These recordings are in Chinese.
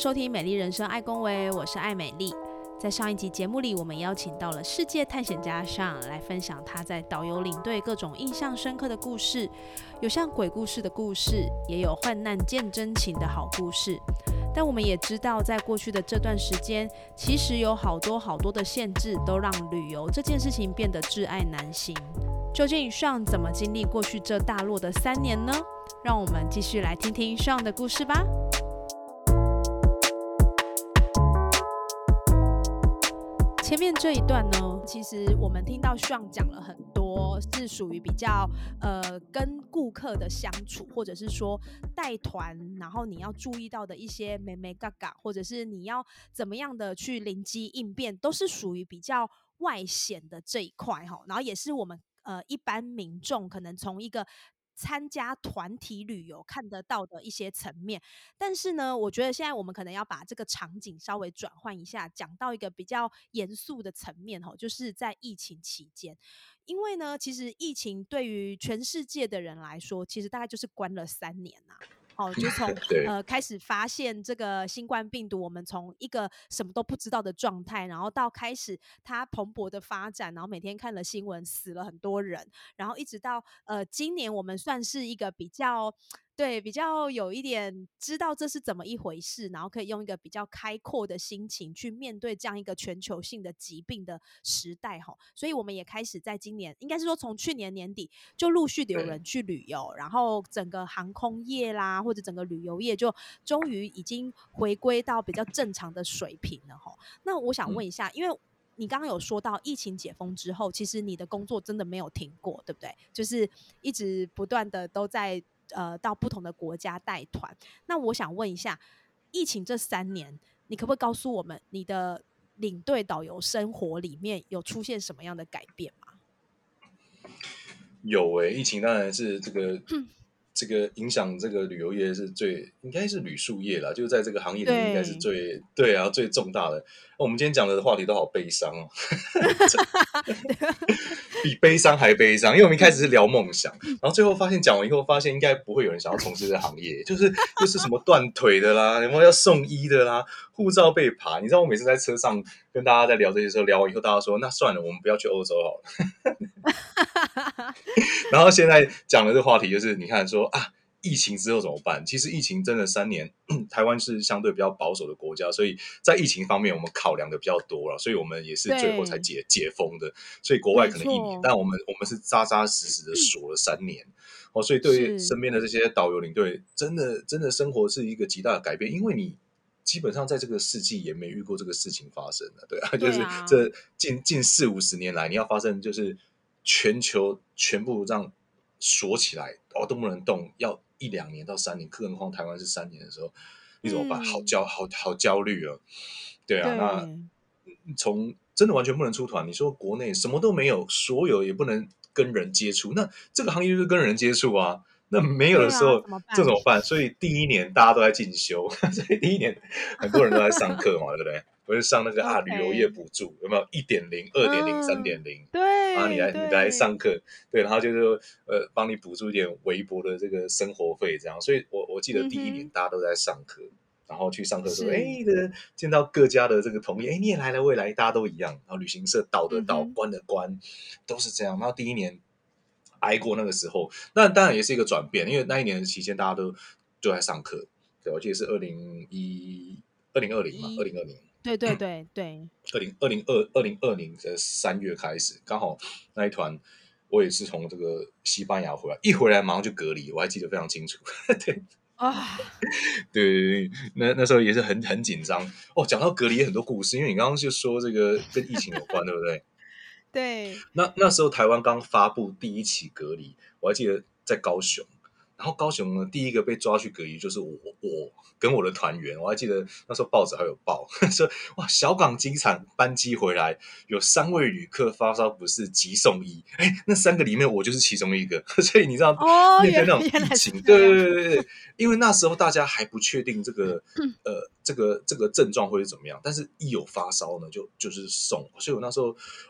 收听《美丽人生爱公维》，我是爱美丽。在上一集节目里，我们邀请到了世界探险家上来分享他在导游领队各种印象深刻的故事，有像鬼故事的故事，也有患难见真情的好故事。但我们也知道，在过去的这段时间，其实有好多好多的限制，都让旅游这件事情变得挚爱难行。究竟上怎么经历过去这大落的三年呢？让我们继续来听听上的故事吧。前面这一段呢，其实我们听到上讲了很多，是属于比较呃跟顾客的相处，或者是说带团，然后你要注意到的一些美美嘎嘎，或者是你要怎么样的去灵机应变，都是属于比较外显的这一块哈。然后也是我们呃一般民众可能从一个。参加团体旅游看得到的一些层面，但是呢，我觉得现在我们可能要把这个场景稍微转换一下，讲到一个比较严肃的层面哈，就是在疫情期间，因为呢，其实疫情对于全世界的人来说，其实大概就是关了三年呐。哦，就从 呃开始发现这个新冠病毒，我们从一个什么都不知道的状态，然后到开始它蓬勃的发展，然后每天看了新闻死了很多人，然后一直到呃今年我们算是一个比较。对，比较有一点知道这是怎么一回事，然后可以用一个比较开阔的心情去面对这样一个全球性的疾病的时代哈，所以我们也开始在今年，应该是说从去年年底就陆续的有人去旅游，然后整个航空业啦或者整个旅游业就终于已经回归到比较正常的水平了哈。那我想问一下，因为你刚刚有说到疫情解封之后，其实你的工作真的没有停过，对不对？就是一直不断的都在。呃，到不同的国家带团，那我想问一下，疫情这三年，你可不可以告诉我们，你的领队导游生活里面有出现什么样的改变吗？有诶，疫情当然是这个。这个影响这个旅游业是最应该是旅宿业啦，就是在这个行业里面应该是最对啊最重大的。我们今天讲的话题都好悲伤哦，比悲伤还悲伤。因为我们一开始是聊梦想，然后最后发现讲完以后，发现应该不会有人想要从事这个行业，就是就是什么断腿的啦，有没有要送医的啦，护照被扒。你知道我每次在车上跟大家在聊这些时候，聊完以后，大家说那算了，我们不要去欧洲好了。然后现在讲的这个话题就是，你看说啊，疫情之后怎么办？其实疫情真的三年，台湾是相对比较保守的国家，所以在疫情方面我们考量的比较多了，所以我们也是最后才解解封的。所以国外可能一年，但我们我们是扎扎实实的锁了三年哦。所以对于身边的这些导游领队，真的真的生活是一个极大的改变，因为你基本上在这个世纪也没遇过这个事情发生的，对啊，就是这近近四五十年来你要发生就是。全球全部让锁起来，哦都不能动，要一两年到三年，更何况台湾是三年的时候，你怎么办？好焦，好好焦虑啊！对啊，那从真的完全不能出团，你说国内什么都没有，所有也不能跟人接触，那这个行业就是跟人接触啊。那没有的时候，这怎么办？所以第一年大家都在进修，所以第一年很多人都在上课嘛，对不对？我就上那个啊旅游业补助，有没有一点零、二点零、三点零？对，然后你来你来上课，对，然后就是呃帮你补助一点微薄的这个生活费，这样。所以我我记得第一年大家都在上课，然后去上课的时候，哎，这个见到各家的这个同业，哎，你也来了，未来大家都一样。然后旅行社导的导，关的关，都是这样。然后第一年。挨过那个时候，那当然也是一个转变，因为那一年的期间大家都都在上课。对，我记得是二零一二零二零嘛，二零二零。对对对对。二零二零二二零二零的三月开始，刚好那一团我也是从这个西班牙回来，一回来马上就隔离，我还记得非常清楚。对啊，对对对，那那时候也是很很紧张哦。讲到隔离很多故事，因为你刚刚就说这个跟疫情有关，对不对？对，那那时候台湾刚发布第一起隔离，我还记得在高雄，然后高雄呢，第一个被抓去隔离就是我，我跟我的团员，我还记得那时候报纸还有报 说，哇，小港机场班机回来有三位旅客发烧不适，急送医。哎，那三个里面我就是其中一个，所以你知道面对那种疫情，对对对对对，因为那时候大家还不确定这个呃这个这个症状会是怎么样，但是一有发烧呢，就就是送。所以我那时候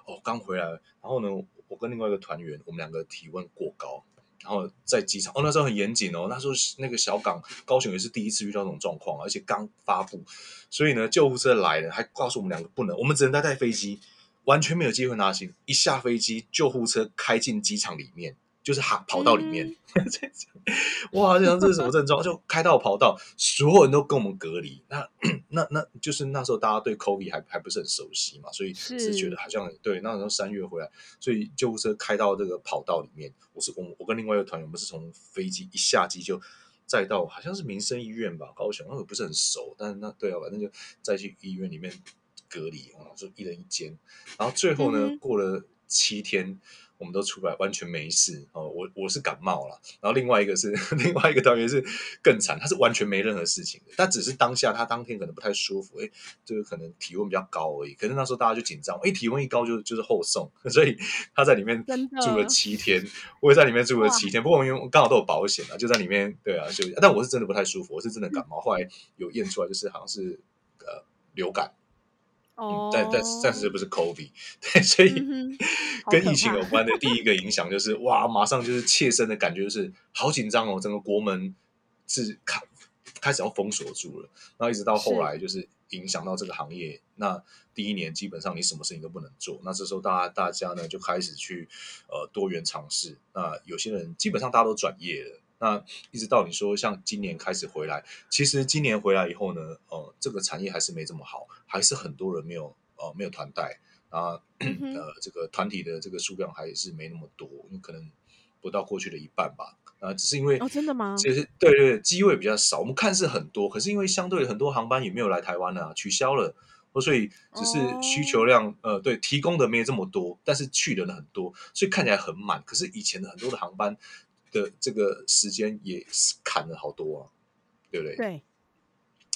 哦刚回来，然后呢，我跟另外一个团员，我们两个体温过高。然后在机场哦，那时候很严谨哦。那时候那个小港高雄也是第一次遇到这种状况，而且刚发布，所以呢，救护车来了，还告诉我们两个不能，我们只能待在飞机，完全没有机会拿行。一下飞机，救护车开进机场里面。就是跑跑道里面，哇！这这是什么症状？就开到跑道，所有人都跟我们隔离。那那那就是那时候大家对 COVID 还还不是很熟悉嘛，所以是觉得好像对。那时候三月回来，所以救护车开到这个跑道里面。我是我我跟另外一个团员，我们是从飞机一下机就再到好像是民生医院吧，高雄那个不是很熟，但是那对啊，反正就再去医院里面隔离啊，就一人一间。然后最后呢，过了七天。我们都出来完全没事哦，我我是感冒了，然后另外一个是 另外一个团员是更惨，他是完全没任何事情的，但只是当下他当天可能不太舒服，哎，就是可能体温比较高而已。可是那时候大家就紧张，哎，体温一高就就是后送，所以他在里面住了七天，我也在里面住了七天。不过因为刚好都有保险啊，就在里面对啊，就但我是真的不太舒服，我是真的感冒，后来有验出来就是好像是呃流感。但但暂时不是 COVID，对，所以 跟疫情有关的第一个影响就是哇，马上就是切身的感觉就是好紧张哦，整个国门是开开始要封锁住了，然后一直到后来就是影响到这个行业。那第一年基本上你什么事情都不能做，那这时候大家大家呢就开始去呃多元尝试。那有些人基本上大家都转业了。那一直到你说像今年开始回来，其实今年回来以后呢，呃，这个产业还是没这么好，还是很多人没有呃没有团带啊，呃，这个团体的这个数量还是没那么多，因为可能不到过去的一半吧。啊，只是因为哦，真的吗？其实对对，机位比较少，我们看是很多，可是因为相对很多航班也没有来台湾啊，取消了，所以只是需求量呃，对，提供的没有这么多，但是去的人很多，所以看起来很满。可是以前的很多的航班。的这个时间也是砍了好多啊，对不对？对，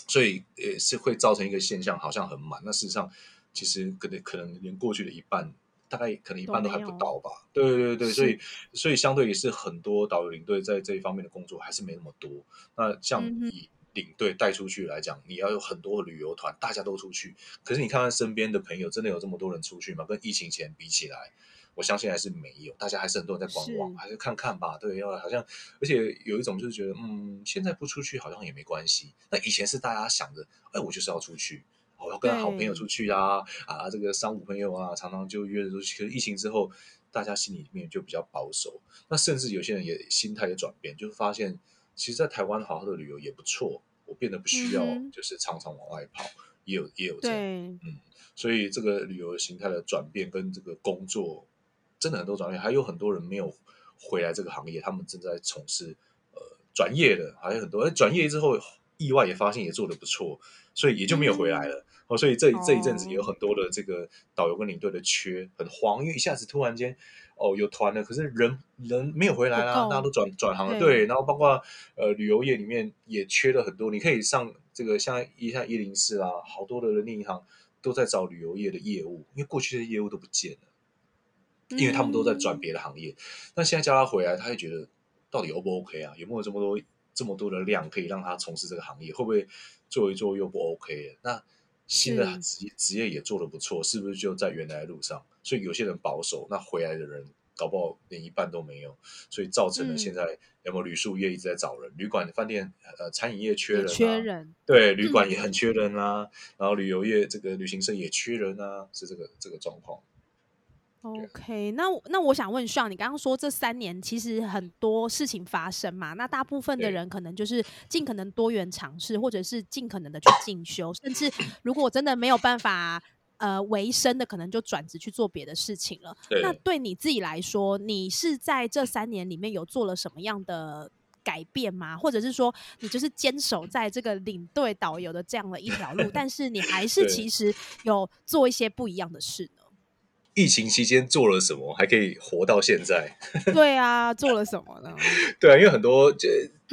所以也是会造成一个现象，好像很满。那事实上，其实可能可能连过去的一半，大概可能一半都还不到吧。对对对所以所以相对也是很多导游领队在这一方面的工作还是没那么多。那像以领队带出去来讲，你要有很多旅游团，大家都出去。可是你看看身边的朋友，真的有这么多人出去吗？跟疫情前比起来？我相信还是没有，大家还是很多人在观望，还是看看吧。对，要好像，而且有一种就是觉得，嗯，现在不出去好像也没关系。那以前是大家想着，哎，我就是要出去，我要跟好朋友出去啊，啊，这个商务朋友啊，常常就约着出去。可是疫情之后，大家心里面就比较保守。那甚至有些人也心态也转变，就是发现，其实，在台湾好好的旅游也不错。我变得不需要，就是常常往外跑，也有也有这样，嗯。所以这个旅游形态的转变跟这个工作。真的很多转业，还有很多人没有回来这个行业，他们正在从事呃转业的，还有很多转业之后意外也发现也做的不错，所以也就没有回来了。哦，所以这这一阵子也有很多的这个导游跟领队的缺，很慌，因为一下子突然间哦有团了，可是人人没有回来啦，大家都转转行了，对。然后包括呃旅游业里面也缺了很多，你可以上这个像一像一零四啊，好多的人力银行都在找旅游业的业务，因为过去的业务都不见了。因为他们都在转别的行业，那现在叫他回来，他会觉得到底 O 不 OK 啊？有没有这么多这么多的量可以让他从事这个行业？会不会做一做又不 OK？那新的职业职业也做的不错，是不是就在原来的路上？所以有些人保守，那回来的人搞不好连一半都没有，所以造成了现在有没有旅宿业一直在找人，旅馆、饭店、呃餐饮业缺人，缺人，对，旅馆也很缺人啊，然后旅游业这个旅行社也缺人啊，是这个这个状况。OK，那那我想问上，你刚刚说这三年其实很多事情发生嘛？那大部分的人可能就是尽可能多元尝试，或者是尽可能的去进修，甚至如果真的没有办法呃维生的，可能就转职去做别的事情了。那对你自己来说，你是在这三年里面有做了什么样的改变吗？或者是说你就是坚守在这个领队导游的这样的一条路，但是你还是其实有做一些不一样的事呢？疫情期间做了什么，还可以活到现在？对啊，做了什么呢？对啊，因为很多就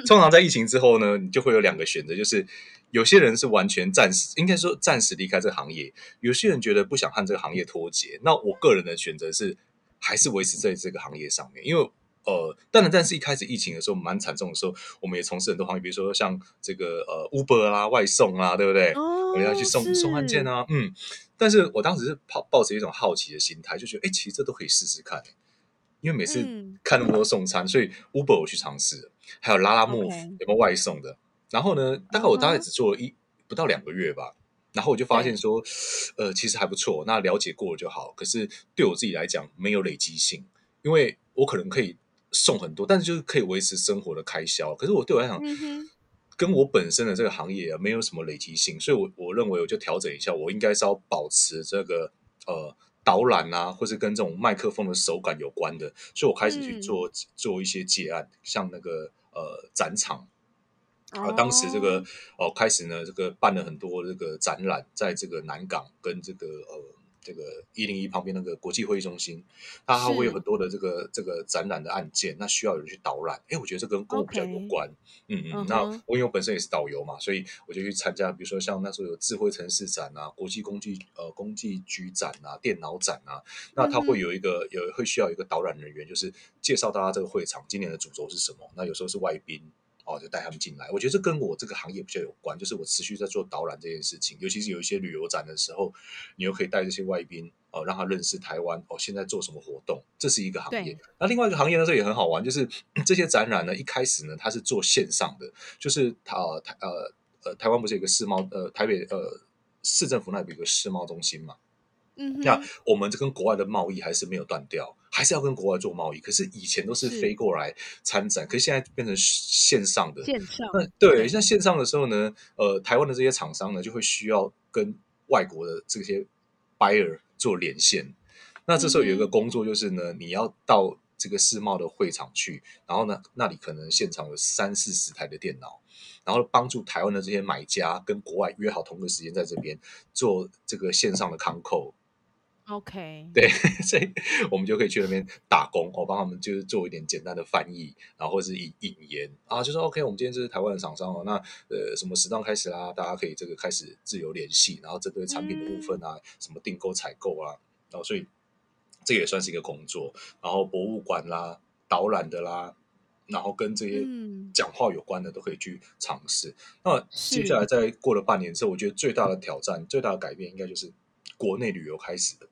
通常在疫情之后呢，你就会有两个选择，就是有些人是完全暂时，应该说暂时离开这个行业；有些人觉得不想和这个行业脱节。那我个人的选择是，还是维持在这个行业上面，因为呃，当然，但是一开始疫情的时候蛮惨重的时候，我们也从事很多行业，比如说像这个呃 Uber 啦、外送啊，对不对？哦，我们要去送送案件啊，嗯。但是我当时是抱抱着一种好奇的心态，就觉得哎，其实这都可以试试看，因为每次看那么多送餐，所以 Uber 我去尝试，还有拉拉木有没有外送的。然后呢，大概我大概只做了一不到两个月吧，然后我就发现说，呃，其实还不错。那了解过了就好，可是对我自己来讲没有累积性，因为我可能可以送很多，但是就是可以维持生活的开销。可是我对我来讲。跟我本身的这个行业啊，没有什么累积性，所以，我我认为我就调整一下，我应该是要保持这个呃导览啊，或是跟这种麦克风的手感有关的，所以我开始去做做一些接案，像那个呃展场啊，当时这个哦开始呢，这个办了很多这个展览，在这个南港跟这个呃。这个一零一旁边那个国际会议中心，它还会有很多的这个这个展览的案件，那需要有人去导览。哎，我觉得这跟跟我比较有关。嗯嗯，那我因为我本身也是导游嘛，所以我就去参加，比如说像那时候有智慧城市展啊、国际工具呃工具局展啊、电脑展啊，那它会有一个有会需要一个导览人员，就是介绍大家这个会场今年的主轴是什么。那有时候是外宾。哦，就带他们进来。我觉得这跟我这个行业比较有关，就是我持续在做导览这件事情。尤其是有一些旅游展的时候，你又可以带这些外宾哦，让他认识台湾哦，现在做什么活动，这是一个行业。那另外一个行业呢，这也很好玩，就是 这些展览呢，一开始呢，它是做线上的，就是它台呃呃台湾不是有个世贸呃台北呃市政府那边有个世贸中心嘛？嗯，那我们这跟国外的贸易还是没有断掉。还是要跟国外做贸易，可是以前都是飞过来参展，可是现在变成线上的。线上。那对，像线上的时候呢，呃，台湾的这些厂商呢，就会需要跟外国的这些 buyer 做连线。那这时候有一个工作就是呢，你要到这个世贸的会场去，然后呢，那里可能现场有三四十台的电脑，然后帮助台湾的这些买家跟国外约好同个时间在这边做这个线上的康扣。OK，对，所以我们就可以去那边打工，我帮他们就是做一点简单的翻译，然后或者是引引言。啊，就说 OK，我们今天这是台湾的厂商哦，那呃什么时段开始啦，大家可以这个开始自由联系，然后针对产品的部分啊，什么订购采购啊，然后所以这也算是一个工作，然后博物馆啦、导览的啦，然后跟这些讲话有关的都可以去尝试。那接下来在过了半年之后，我觉得最大的挑战、最大的改变，应该就是国内旅游开始的。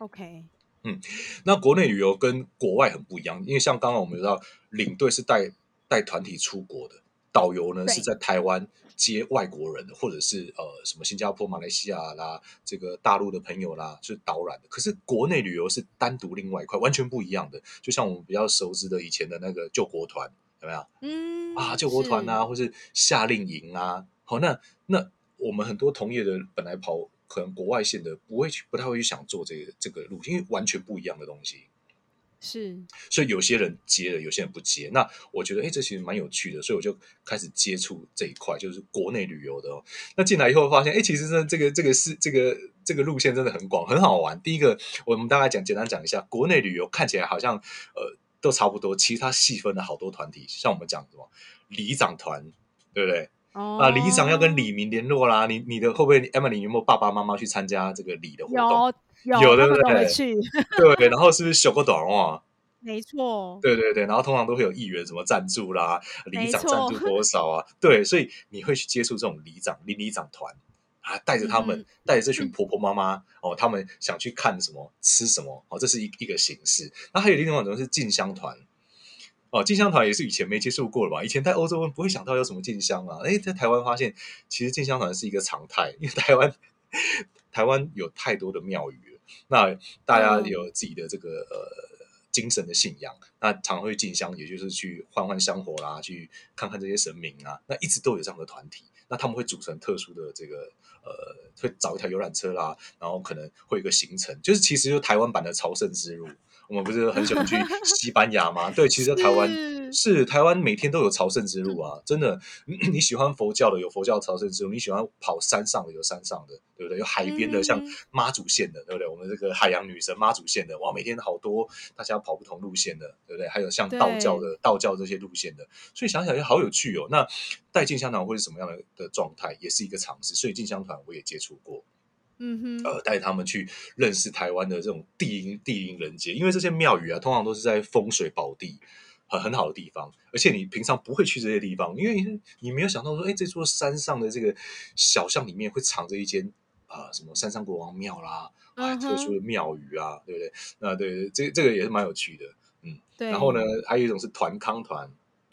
OK，嗯，那国内旅游跟国外很不一样，因为像刚刚我们知道，领队是带带团体出国的，导游呢是在台湾接外国人的，或者是呃什么新加坡、马来西亚啦，这个大陆的朋友啦，是导览的。可是国内旅游是单独另外一块，完全不一样的。就像我们比较熟知的以前的那个救国团，有没有？嗯，啊，救国团啊，或是夏令营啊，好，那那我们很多同业的本来跑。可能国外线的不会去，不太会去想做这个这个路线，因为完全不一样的东西。是，所以有些人接了，有些人不接。那我觉得，哎，这其实蛮有趣的，所以我就开始接触这一块，就是国内旅游的。哦。那进来以后发现，哎，其实呢，这个这个是这个这个路线真的很广，很好玩。第一个，我们大概讲简单讲一下，国内旅游看起来好像呃都差不多，其实它细分了好多团体，像我们讲什么里长团，对不对？啊，里长要跟李明联络啦。你你的会不会 Emily 有没有爸爸妈妈去参加这个礼的活动？有有，对不对？去 对，然后是不是修个短袜？没错。对对对，然后通常都会有议员什么赞助啦，里长赞助多少啊？对，所以你会去接触这种里长、邻里长团啊，带着他们，带着这群婆婆妈妈哦，他们想去看什么、吃什么哦，这是一一个形式。那还有另外一种是进香团。哦，进香团也是以前没接触过了吧？以前在欧洲不会想到有什么进香啊。哎，在台湾发现，其实进香团是一个常态，因为台湾 台湾有太多的庙宇了，那大家有自己的这个呃精神的信仰，那常会进香，也就是去换换香火啦，去看看这些神明啊。那一直都有这样的团体，那他们会组成特殊的这个呃，会找一条游览车啦，然后可能会有一个行程，就是其实就台湾版的朝圣之路。我们不是很喜欢去西班牙吗？对，其实台湾是是台湾每天都有朝圣之路啊，真的。你喜欢佛教的有佛教朝圣之路，你喜欢跑山上的有山上的，对不对？有海边的，像嗯妈祖线的，对不对？我们这个海洋女神妈祖线的，哇，每天好多大家跑不同路线的，对不对？还有像道教的道教这些路线的，所以想想也好有趣哦。那带进香团会是什么样的的状态，也是一个尝试。所以进香团我也接触过。嗯哼，呃，带他们去认识台湾的这种地灵地灵人杰，因为这些庙宇啊，通常都是在风水宝地。很很好的地方，而且你平常不会去这些地方，因为你没有想到说，哎，这座山上的这个小巷里面会藏着一间啊、什么山上国王庙啦，啊，嗯特殊的庙宇啊，对不对？那对这这个也是蛮有趣的。嗯对，然后呢，还有一种是团康团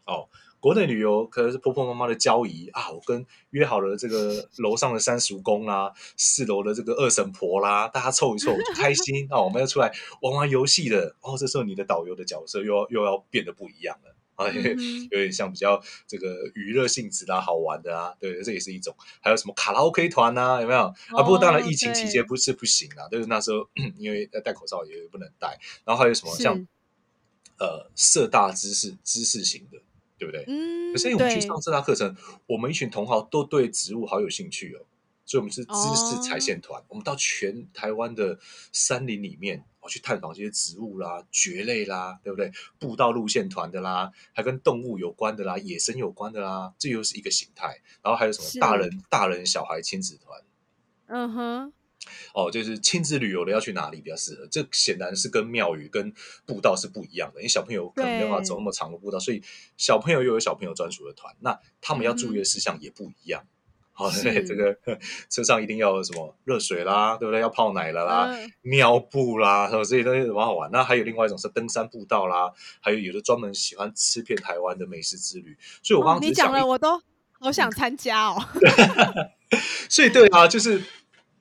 哦。国内旅游可能是婆婆妈妈的交谊啊，我跟约好了这个楼上的三叔公啦，四楼的这个二婶婆啦，大家凑一凑就开心啊，我们要出来玩玩游戏的哦。这时候你的导游的角色又要又要变得不一样了啊，有点像比较这个娱乐性质啦、好玩的啊，对，这也是一种。还有什么卡拉 OK 团啊，有没有啊？不过当然哦疫情期间不是不行啦，就是那时候 因为要戴口罩也不能戴，然后还有什么像呃社大知识知识型的，对不对？嗯，可是我们去上这堂课程，我们一群同行都对植物好有兴趣哦，所以我们是知识采线团，我们到全台湾的山林里面，哦去探访这些植物啦、蕨类啦，对不对？步道路线团的啦，还跟动物有关的啦、野生有关的啦，这又是一个形态。然后还有什么大人、大人小孩亲子团。嗯哼，哦，就是亲子旅游的要去哪里比较适合？这显然是跟庙宇跟步道是不一样的，因为小朋友可能没办法走那么长的步道，所以小朋友又有小朋友专属的团，那他们要注嗯意的事项也不一样。好、是对，这个车上一定要有什么热水啦，对不对？要泡奶了啦，嗯尿布啦，什么这些东西蛮好玩。那还有另外一种是登山步道啦，还有有的专门喜欢吃遍台湾的美食之旅。所以我刚哦你讲了我都好想参加哦。所以对啊，就是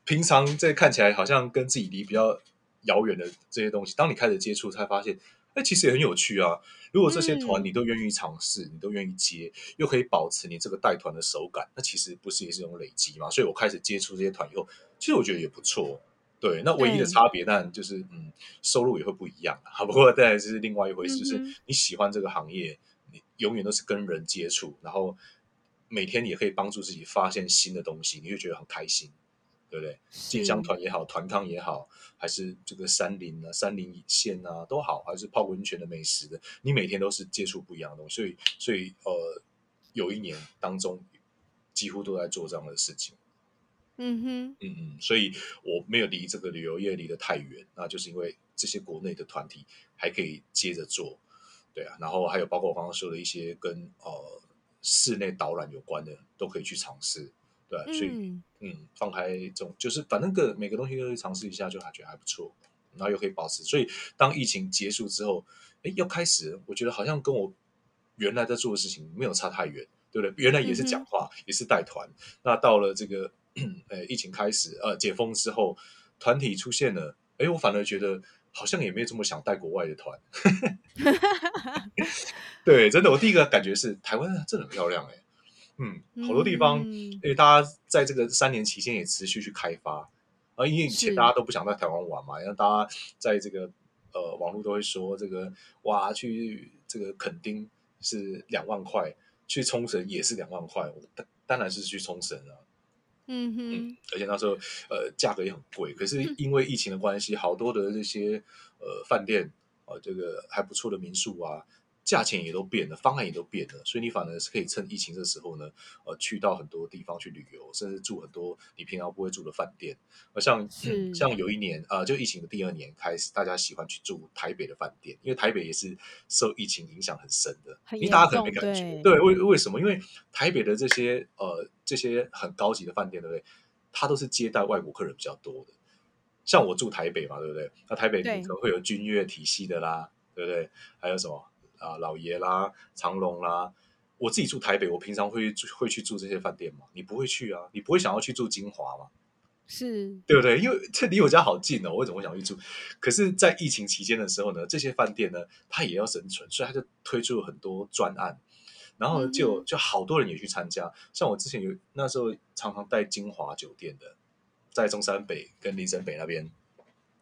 平常这看起来好像跟自己离比较遥远的这些东西，当你开始接触，才发现，哎，其实也很有趣啊。如果这些团嗯你都愿意尝试，你都愿意接，又可以保持你这个带团的手感，那其实不是也是一种累积嘛？所以我开始接触这些团以后，其实我觉得也不错。对，那唯一的差别，当然就是嗯，收入也会不一样啊。不过当然是另外一回事，就是你喜欢这个行业，你永远都是跟人接触，然后每天也可以帮助自己发现新的东西，你会觉得很开心，对不对？进香团也好，团康也好，还是这个山林啊、山林线啊都好，还是泡温泉的美食的，你每天都是接触不一样的东西，所以所以呃，有一年当中几乎都在做这样的事情。嗯哼，嗯嗯，所以我没有离这个旅游业离得太远，那就是因为这些国内的团体还可以接着做，对啊，然后还有包括我刚刚说的一些跟呃室内导览有关的，都可以去尝试，对、啊，所以嗯，嗯，放开这种就是反正个每个东西都去尝试一下，就还觉得还不错，然后又可以保持，所以当疫情结束之后，哎，要开始，我觉得好像跟我原来在做的事情没有差太远，对不对？原来也是讲话，也是带团，那到了这个呃疫情开始呃解封之后，团体出现了，哎，我反而觉得好像也没有这么想带国外的团。对，真的，我第一个感觉是台湾真的很漂亮哎、嗯，好多地方，嗯。因为大家在这个三年期间也持续去开发，啊，因为以前大家都不想在台湾玩嘛，然后大家在这个呃网络都会说这个哇，去这个垦丁是两万块，去冲绳也是两万块，我当当然是去冲绳啊，嗯哼，而且那时候呃价格也很贵，可是因为疫情的关系，好多的这些呃饭店呃这个还不错的民宿啊，价钱也都变了，方案也都变了，所以你反而是可以趁疫情的时候呢，呃去到很多地方去旅游，甚至住很多你平常不会住的饭店。而像嗯像有一年啊、呃，就疫情的第二年开始，大家喜欢去住台北的饭店，因为台北也是受疫情影响很深的，你大家可能没感觉，对对，为为什么？因为台北的这些呃这些很高级的饭店，对不对？它都是接待外国客人比较多的。像我住台北嘛，对不对？那台北可能会有君悦体系的啦，对不对？还有什么啊、老爷啦、长隆啦。我自己住台北，我平常会住会去住这些饭店吗？你不会去啊，你不会想要去住金华吗？是，对不对？因为这离我家好近哦，我为什么会想去住？可是，在疫情期间的时候呢，这些饭店呢，它也要生存，所以它就推出了很多专案，然后，就就好多人也去参加。像我之前有那时候常常带金华酒店的，在中山北跟林森北那边，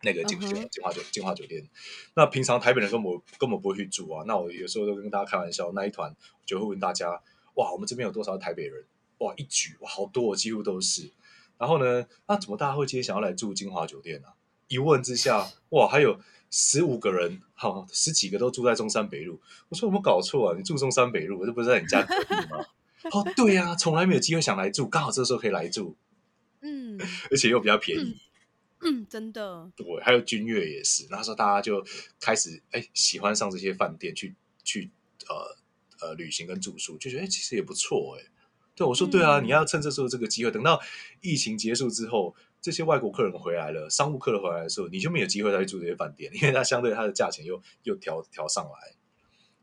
那个金金华酒金华酒店。那平常台北人根本根本不会去住啊。那我有时候都跟大家开玩笑，那一团就会问大家：哇，我们这边有多少台北人？哇，一举哇，好多，几乎都是。然后呢，那怎么大家会今天想要来住金华酒店呢、一问之下，哇，还有十五个人，好，十几个都住在中山北路。我说有没有搞错啊？你住中山北路，这不是在你家隔壁吗？哦，对呀、从来没有机会想来住，刚好这时候可以来住，嗯 而且又比较便宜。嗯，真的，对，还有君悦也是，那时候大家就开始哎喜欢上这些饭店去去呃呃旅行跟住宿，就觉得哎其实也不错哎。对，我说对啊，嗯你要趁这时候这个机会，等到疫情结束之后，这些外国客人回来了，商务客人回来的时候，你就没有机会再去住这些饭店，因为它相对它的价钱又又调调上来，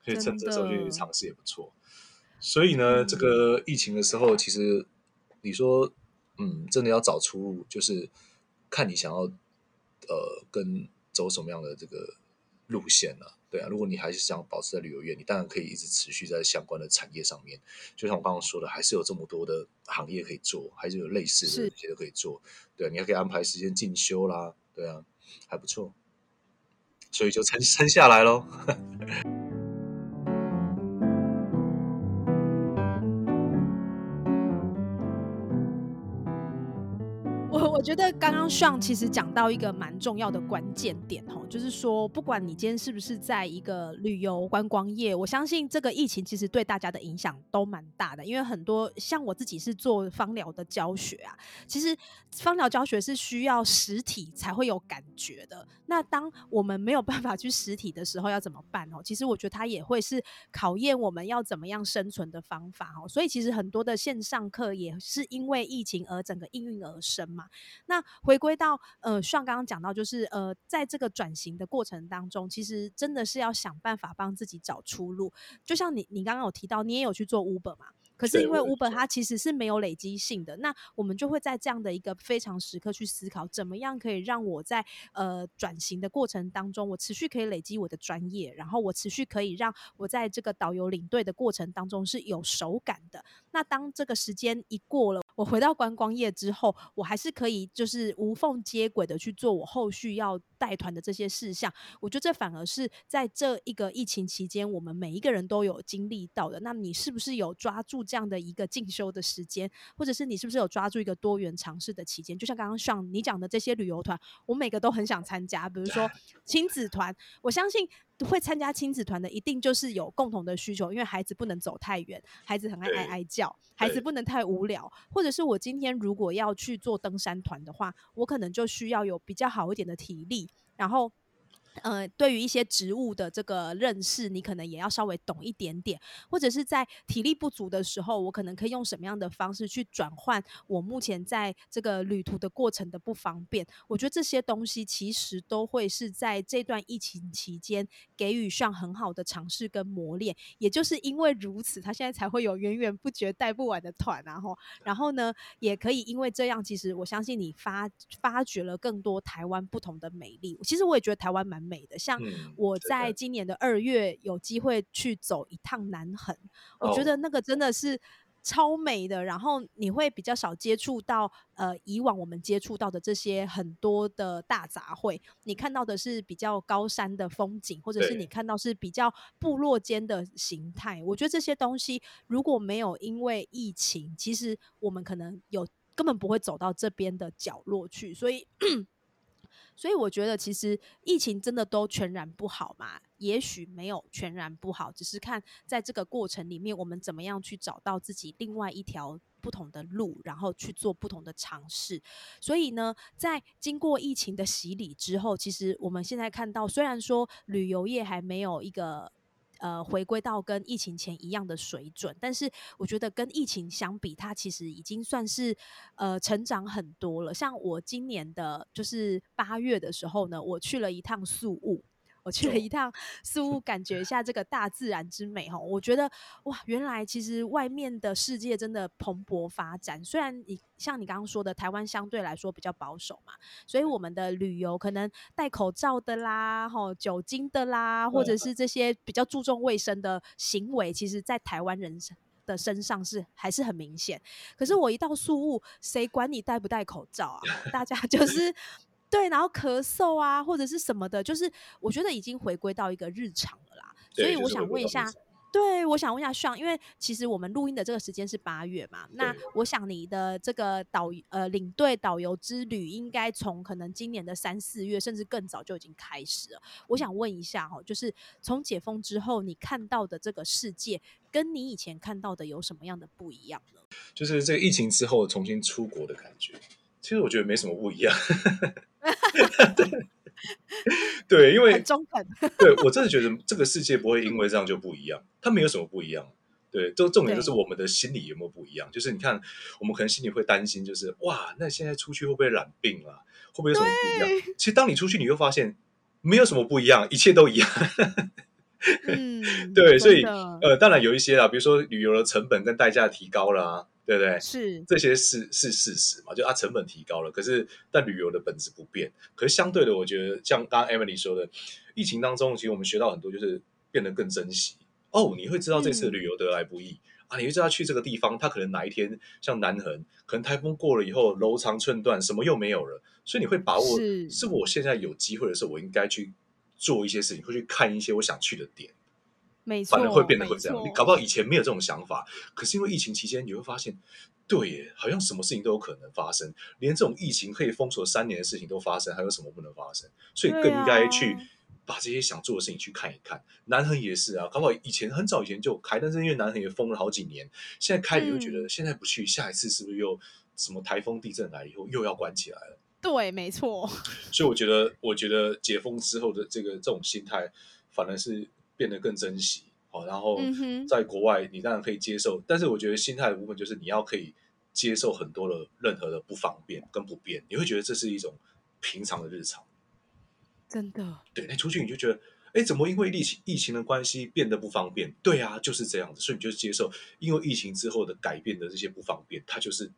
所以趁这时候去尝试也不错。所以呢，嗯这个疫情的时候，其实你说，嗯，真的要找出路，就是看你想要呃跟走什么样的这个路线了、对啊，如果你还是想保持在旅游业，你当然可以一直持续在相关的产业上面。就像我刚刚说的，还是有这么多的行业可以做，还是有类似的是这些都可以做。对、啊，你还可以安排时间进修啦，对啊，还不错。所以就撑撑下来喽。我觉得刚刚上其实讲到一个蛮重要的关键点吼，就是说，不管你今天是不是在一个旅游观光业，我相信这个疫情其实对大家的影响都蛮大的，因为很多像我自己是做芳疗的教学啊，其实芳疗教学是需要实体才会有感觉的。那当我们没有办法去实体的时候，要怎么办哦？其实我觉得它也会是考验我们要怎么样生存的方法哦。所以其实很多的线上课也是因为疫情而整个应运而生嘛。那回归到呃，像刚刚讲到，就是呃，在这个转型的过程当中，其实真的是要想办法帮自己找出路。就像你你刚刚有提到，你也有去做 Uber 嘛？可是因为 Uber 它其实是没有累积性的，那我们就会在这样的一个非常时刻去思考，怎么样可以让我在呃转型的过程当中，我持续可以累积我的专业，然后我持续可以让我在这个导游领队的过程当中是有手感的。那当这个时间一过了，我回到观光业之后，我还是可以就是无缝接轨的去做我后续要带团的这些事项。我觉得这反而是在这一个疫情期间，我们每一个人都有经历到的。那你是不是有抓住这样的一个进修的时间，或者是你是不是有抓住一个多元尝试的期间？就像刚刚上你讲的这些旅游团，我每个都很想参加。比如说 亲子团，我相信会参加亲子团的，一定就是有共同的需求，因为孩子不能走太远，孩子很爱对哀哀叫，孩子不能太无聊，或者是我今天如果要去做登山团的话，我可能就需要有比较好一点的体力，然后。呃，对于一些植物的这个认识，你可能也要稍微懂一点点，或者是在体力不足的时候，我可能可以用什么样的方式去转换我目前在这个旅途的过程的不方便。我觉得这些东西其实都会是在这段疫情期间给予上很好的尝试跟磨练。也就是因为如此，他现在才会有源源不绝带不完的团啊！吼，然后呢，也可以因为这样，其实我相信你发发掘了更多台湾不同的美丽。其实我也觉得台湾蛮美的，像嗯我在今年的二月有机会去走一趟南横，我觉哦得那个真的是。超美的，然后你会比较少接触到呃以往我们接触到的这些很多的大杂烩，你看到的是比较高山的风景，或者是你看到是比较部落间的形态。我觉得这些东西如果没有因为疫情，其实我们可能有根本不会走到这边的角落去，所以。所以我觉得，其实疫情真的都全然不好嘛？也许没有全然不好，只是看在这个过程里面，我们怎么样去找到自己另外一条不同的路，然后去做不同的尝试。所以呢，在经过疫情的洗礼之后，其实我们现在看到，虽然说旅游业还没有一个。呃，回归到跟疫情前一样的水准，但是我觉得跟疫情相比，它其实已经算是呃成长很多了。像我今年的，就是八月的时候呢，我去了一趟宿务，我去了一趟宿务，感觉一下这个大自然之美哈。我觉得哇，原来其实外面的世界真的蓬勃发展。虽然你像你刚刚说的，台湾相对来说比较保守嘛，所以我们的旅游可能戴口罩的啦，吼酒精的啦，或者是这些比较注重卫生的行为，其实在台湾人身的身上是还是很明显。可是我一到宿务，谁管你戴不戴口罩啊？大家 就是对，然后咳嗽啊或者是什么的，就是我觉得已经回归到一个日常了啦。所以我想问一下。对，我想问一下尚，因为其实我们录音的这个时间是八月嘛，那我想你的这个导呃领队导游之旅，应该从可能今年的三四月，甚至更早就已经开始了。我想问一下哈，就是从解封之后，你看到的这个世界，跟你以前看到的有什么样的不一样呢？就是这个疫情之后重新出国的感觉，其实我觉得没什么不一样。对，因为很中肯。对我真的觉得这个世界不会因为这样就不一样，它没有什么不一样。对，重重点就是我们的心理有没有不一样？就是你看，我们可能心里会担心，就是哇，那现在出去会不会染病啊？会不会有什么不一样？其实当你出去，你会发现没有什么不一样，一切都一样。嗯，对，所以呃，当然有一些啦，比如说旅游的成本跟代价提高了。对不对？是这些是是事实嘛？就它成本提高了，可是但旅游的本质不变。可是相对的，我觉得像刚刚 Emily 说的，疫情当中其实我们学到很多，就是变得更珍惜。哦，你会知道这次旅游得来不易啊！你会知道去这个地方，它可能哪一天像南横，可能台风过了以后楼长寸断，什么又没有了。所以你会把握，是我现在有机会的时候，我应该去做一些事情，会去看一些我想去的点。没错，反而会变得会这样。你搞不好以前没有这种想法，可是因为疫情期间，你会发现，对耶，好像什么事情都有可能发生，连这种疫情可以封锁三年的事情都发生，还有什么不能发生？所以更应该去把这些想做的事情去看一看。南横也是啊，搞不好以前很早以前就开，但是因为南横也封了好几年，现在开你会觉得现在不去，下一次是不是又什么台风、地震来以后又要关起来了？对，没错。所以我觉得，我觉得解封之后的这个这种心态，反而是。变得更珍惜，好，然后在国外你当然可以接受，但是我觉得心态的部分就是你要可以接受很多的任何的不方便跟不便，你会觉得这是一种平常的日常，真的。对，那出去你就觉得，哎，怎么因为疫情疫情的关系变得不方便？对啊，就是这样子，所以你就接受，因为疫情之后的改变的这些不方便，它就是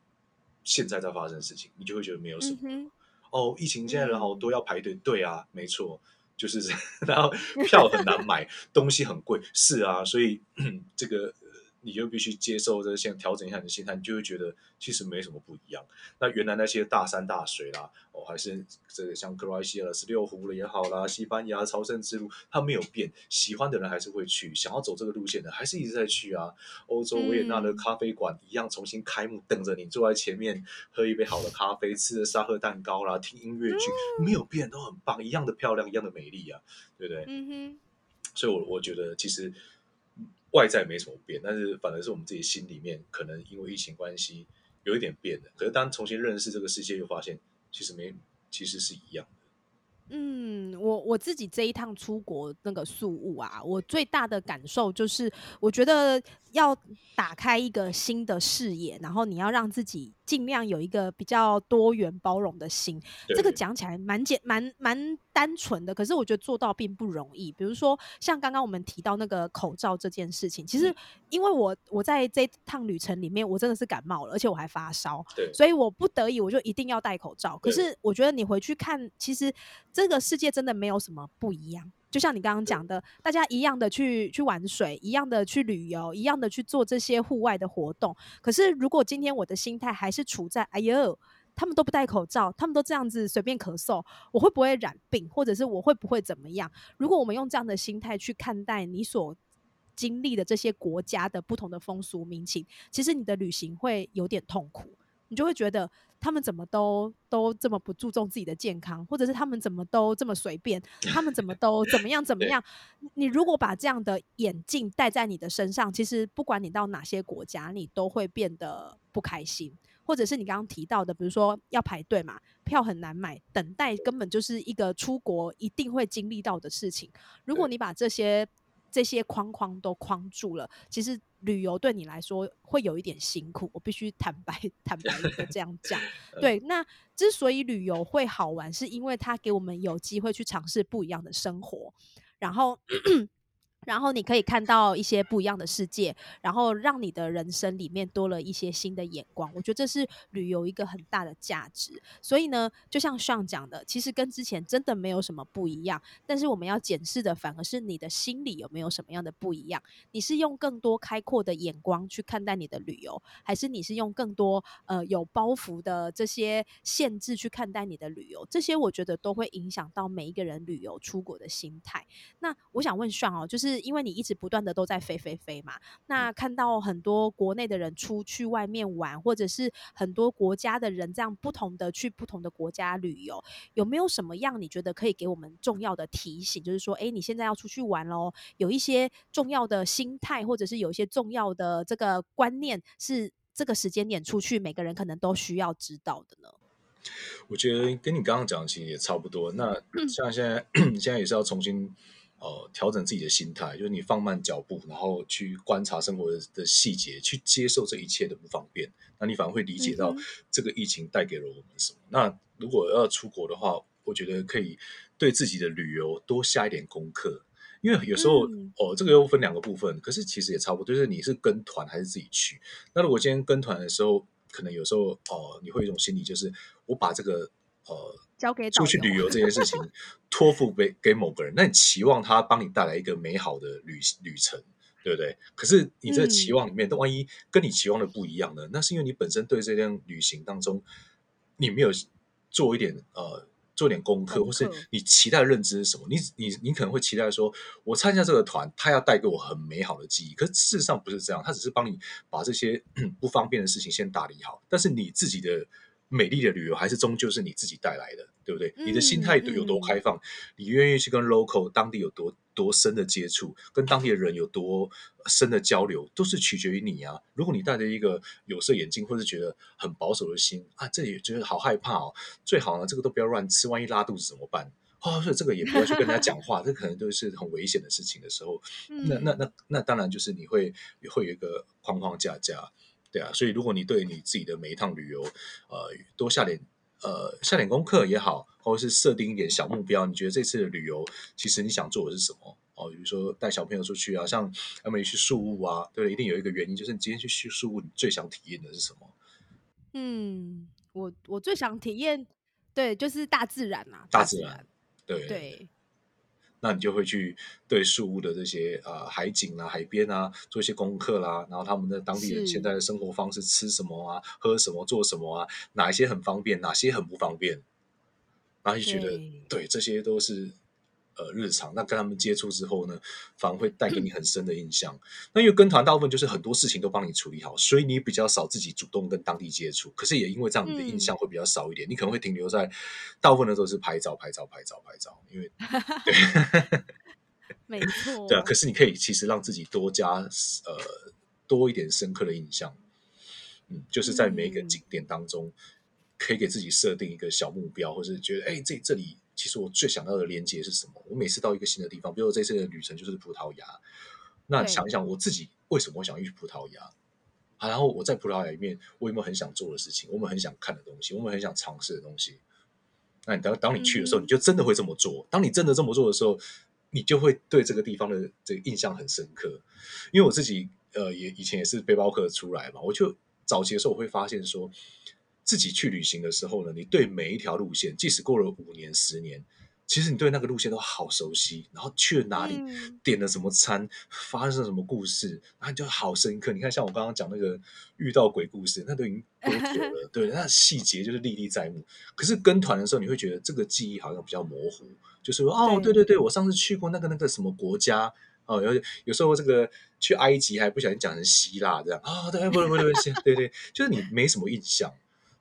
现在在发生的事情，你就会觉得没有什么。哦，疫情现在人好多要排队，对啊，没错。就是，然后票很难买，东西很贵，是啊，所以 这个。你就必须接受这些，调整一下你的心态，你就会觉得其实没什么不一样。那原来那些大山大水啦，哦，还是这个像克罗埃西亚十六湖了也好啦，西班牙朝圣之路，它没有变。喜欢的人还是会去，想要走这个路线的还是一直在去啊。欧洲维也纳的咖啡馆一样重新开幕，等着你坐在前面喝一杯好的咖啡，吃着沙赫蛋糕啦，听音乐剧，没有变，都很棒，一样的漂亮，一样的美丽啊，对不对？嗯哼。所以，我我觉得其实。外在没什么变，但是反而是我们自己心里面可能因为疫情关系有一点变的。可是当重新认识这个世界，又发现其实没，其实是一样的。嗯，我我自己这一趟出国那个宿务啊，我最大的感受就是，我觉得要打开一个新的视野，然后你要让自己。尽量有一个比较多元包容的心，这个讲起来蛮简蛮蛮单纯的，可是我觉得做到并不容易。比如说像刚刚我们提到那个口罩这件事情，其实因为我我在这趟旅程里面，我真的是感冒了，而且我还发烧，所以我不得已我就一定要戴口罩。可是我觉得你回去看，其实这个世界真的没有什么不一样。就像你刚刚讲的，大家一样的去去玩水，一样的去旅游，一样的去做这些户外的活动。可是，如果今天我的心态还是处在“哎呦，他们都不戴口罩，他们都这样子随便咳嗽，我会不会染病，或者是我会不会怎么样？”如果我们用这样的心态去看待你所经历的这些国家的不同的风俗民情，其实你的旅行会有点痛苦，你就会觉得。他们怎么都都这么不注重自己的健康，或者是他们怎么都这么随便，他们怎么 都怎么样怎么样？你如果把这样的眼镜戴在你的身上，其实不管你到哪些国家，你都会变得不开心。或者是你刚刚提到的，比如说要排队嘛，票很难买，等待根本就是一个出国一定会经历到的事情。如果你把这些这些框框都框住了，其实旅游对你来说会有一点辛苦。我必须坦白坦白的这样讲。对，那之所以旅游会好玩，是因为它给我们有机会去尝试不一样的生活，然后然后你可以看到一些不一样的世界，然后让你的人生里面多了一些新的眼光。我觉得这是旅游一个很大的价值。所以呢，就像上讲的，其实跟之前真的没有什么不一样。但是我们要检视的，反而是你的心里有没有什么样的不一样？你是用更多开阔的眼光去看待你的旅游，还是你是用更多呃有包袱的这些限制去看待你的旅游？这些我觉得都会影响到每一个人旅游出国的心态。那我想问上哦，就是。是因为你一直不断的都在飞飞飞嘛？那看到很多国内的人出去外面玩，或者是很多国家的人这样不同的去不同的国家旅游，有没有什么样你觉得可以给我们重要的提醒？就是说，哎，你现在要出去玩喽，有一些重要的心态，或者是有一些重要的这个观念，是这个时间点出去，每个人可能都需要知道的呢？我觉得跟你刚刚讲的其实也差不多。那像现在 现在也是要重新。呃，调整自己的心态，就是你放慢脚步，然后去观察生活的细节，去接受这一切的不方便，那你反而会理解到这个疫情带给了我们什么。那如果要出国的话，我觉得可以对自己的旅游多下一点功课，因为有时候哦，这个又分两个部分，可是其实也差不多，就是你是跟团还是自己去。那如果今天跟团的时候，可能有时候哦，你会有一种心理，就是我把这个呃。交给出去旅游这件事情 托付给给某个人，那你期望他帮你带来一个美好的旅旅程，对不对？可是你这个期望里面，那万一跟你期望的不一样呢？那是因为你本身对这段旅行当中，你没有做一点呃做点功课，或是你期待的认知是什么？你你你可能会期待说，我参加这个团，他要带给我很美好的记忆。可是事实上不是这样，他只是帮你把这些 不方便的事情先打理好，但是你自己的。美丽的旅游还是终究是你自己带来的，对不对？你的心态有多开放，你愿意去跟 local 当地有多多深的接触，跟当地的人有多深的交流，都是取决于你啊。如果你戴着一个有色眼镜，或是觉得很保守的心啊，这也觉得好害怕哦。最好呢，这个都不要乱吃，万一拉肚子怎么办？哦，所以这个也不要去跟人家讲话，这可能都是很危险的事情的时候。那那那那当然就是你会会有一个框框架架。对啊，所以如果你对你自己的每一趟旅游，呃，多下点呃下点功课也好，或者是设定一点小目标，你觉得这次的旅游其实你想做的是什么？哦，比如说带小朋友出去啊，像他们去树屋啊，对，一定有一个原因，就是你今天去去树屋，你最想体验的是什么？嗯，我我最想体验，对，就是大自然啊，大自然，对对。那你就会去对树屋的这些呃海景啊、海边啊做一些功课啦，然后他们的当地人现在的生活方式，吃什么啊、喝什么、做什么啊，哪一些很方便，哪些很不方便，然后就觉得对这些都是。呃，日常那跟他们接触之后呢，反而会带给你很深的印象。那因为跟团大部分就是很多事情都帮你处理好，所以你比较少自己主动跟当地接触。可是也因为这样，你的印象会比较少一点。你可能会停留在大部分的时候是拍照、拍照、拍照、拍照。因为 对，没错，对啊。可是你可以其实让自己多加呃多一点深刻的印象。嗯，就是在每一个景点当中，可以给自己设定一个小目标，或是觉得哎，这这里。其实我最想要的连接是什么？我每次到一个新的地方，比如这次的旅程就是葡萄牙，那想一想我自己为什么想去葡萄牙？啊，然后我在葡萄牙里面，我有没有很想做的事情？我们很想看的东西，我们很想尝试的东西？那你当当你去的时候，你就真的会这么做。当你真的这么做的时候，你就会对这个地方的这个印象很深刻。因为我自己呃也以前也是背包客出来嘛，我就早期的时候我会发现说。自己去旅行的时候呢，你对每一条路线，即使过了五年、十年，其实你对那个路线都好熟悉。然后去了哪里，点了什么餐，发生了什么故事，然后就好深刻。你看，像我刚刚讲那个遇到鬼故事，那都已经多久了？对，那细节就是历历在目。可是跟团的时候，你会觉得这个记忆好像比较模糊，就是说，哦，对对对，我上次去过那个那个什么国家哦，有有时候这个去埃及还不小心讲成希腊这样啊，对，不对不对不对，对对，就是你没什么印象。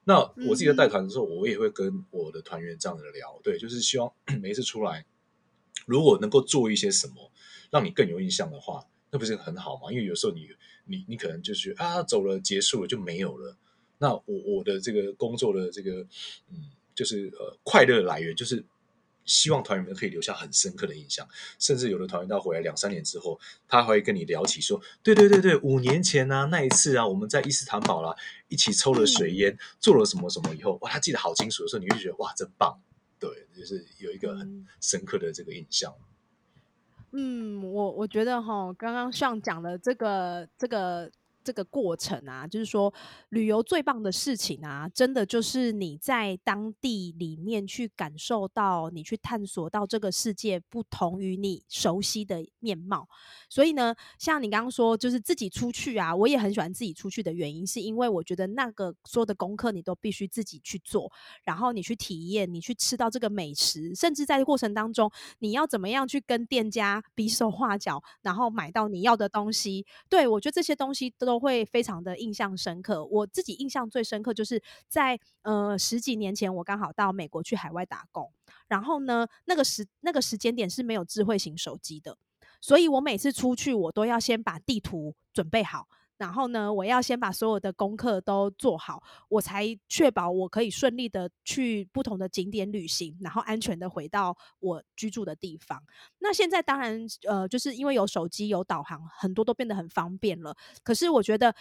那我自己在带团的时候，我也会跟我的团员这样的聊，对，就是希望 每一次出来，如果能够做一些什么，让你更有印象的话，那不是很好吗？因为有时候你你你可能就是啊走了结束了就没有了。那我我的这个工作的这个嗯，就是呃快乐来源就是。希望团员们可以留下很深刻的印象，甚至有的团员到回来两三年之后，他会跟你聊起说：“对对对对，五年前呢那一次啊，我们在伊斯坦堡啦，一起抽了水烟，做了什么什么以后，哇，他记得好清楚的时候，你就觉得哇，真棒，对，就是有一个很深刻的这个印象。”嗯，我我觉得哈，刚刚上讲的这个这个这个过程啊，就是说旅游最棒的事情啊，真的就是你在当地里面去感受到，你去探索到这个世界不同于你熟悉的面貌。所以呢，像你刚刚说，就是自己出去啊，我也很喜欢自己出去的原因，是因为我觉得那个所有的功课你都必须自己去做，然后你去体验，你去吃到这个美食，甚至在过程当中，你要怎么样去跟店家比手画脚，然后买到你要的东西。对我觉得这些东西都都会非常的印象深刻。我自己印象最深刻就是在呃十几年前，我刚好到美国去海外打工，然后呢，那个时那个时间点是没有智慧型手机的。所以我每次出去，我都要先把地图准备好，然后呢，我要先把所有的功课都做好，我才确保我可以顺利的去不同的景点旅行，然后安全的回到我居住的地方。那现在当然，呃，就是因为有手机有导航，很多都变得很方便了。可是我觉得。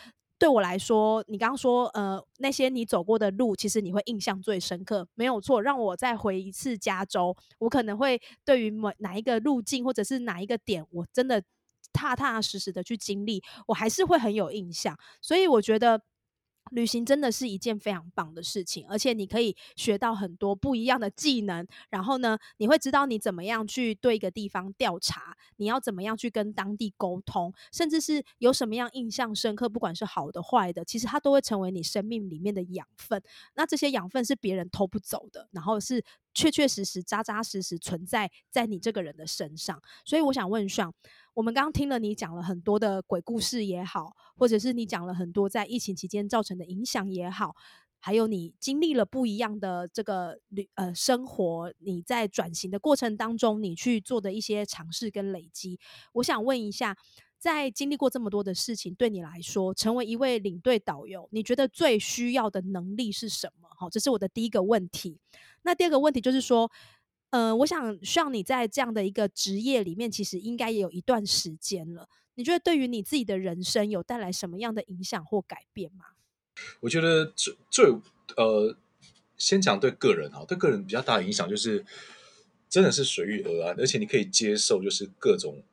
对我来说，你刚刚说，呃，那些你走过的路，其实你会印象最深刻，没有错。让我再回一次加州，我可能会对于某哪一个路径，或者是哪一个点，我真的踏踏实实的去经历，我还是会很有印象。所以我觉得。旅行真的是一件非常棒的事情，而且你可以学到很多不一样的技能。然后呢，你会知道你怎么样去对一个地方调查，你要怎么样去跟当地沟通，甚至是有什么样印象深刻，不管是好的坏的，其实它都会成为你生命里面的养分。那这些养分是别人偷不走的，然后是确确实实、扎扎实实存在在你这个人的身上。所以我想问上。我们刚刚听了你讲了很多的鬼故事也好，或者是你讲了很多在疫情期间造成的影响也好，还有你经历了不一样的这个旅呃生活，你在转型的过程当中，你去做的一些尝试跟累积。我想问一下，在经历过这么多的事情，对你来说，成为一位领队导游，你觉得最需要的能力是什么？好，这是我的第一个问题。那第二个问题就是说。呃，我想像你在这样的一个职业里面，其实应该也有一段时间了。你觉得对于你自己的人生有带来什么样的影响或改变吗？我觉得最最呃，先讲对个人哈，对个人比较大的影响就是，真的是随遇而安，而且你可以接受就是各种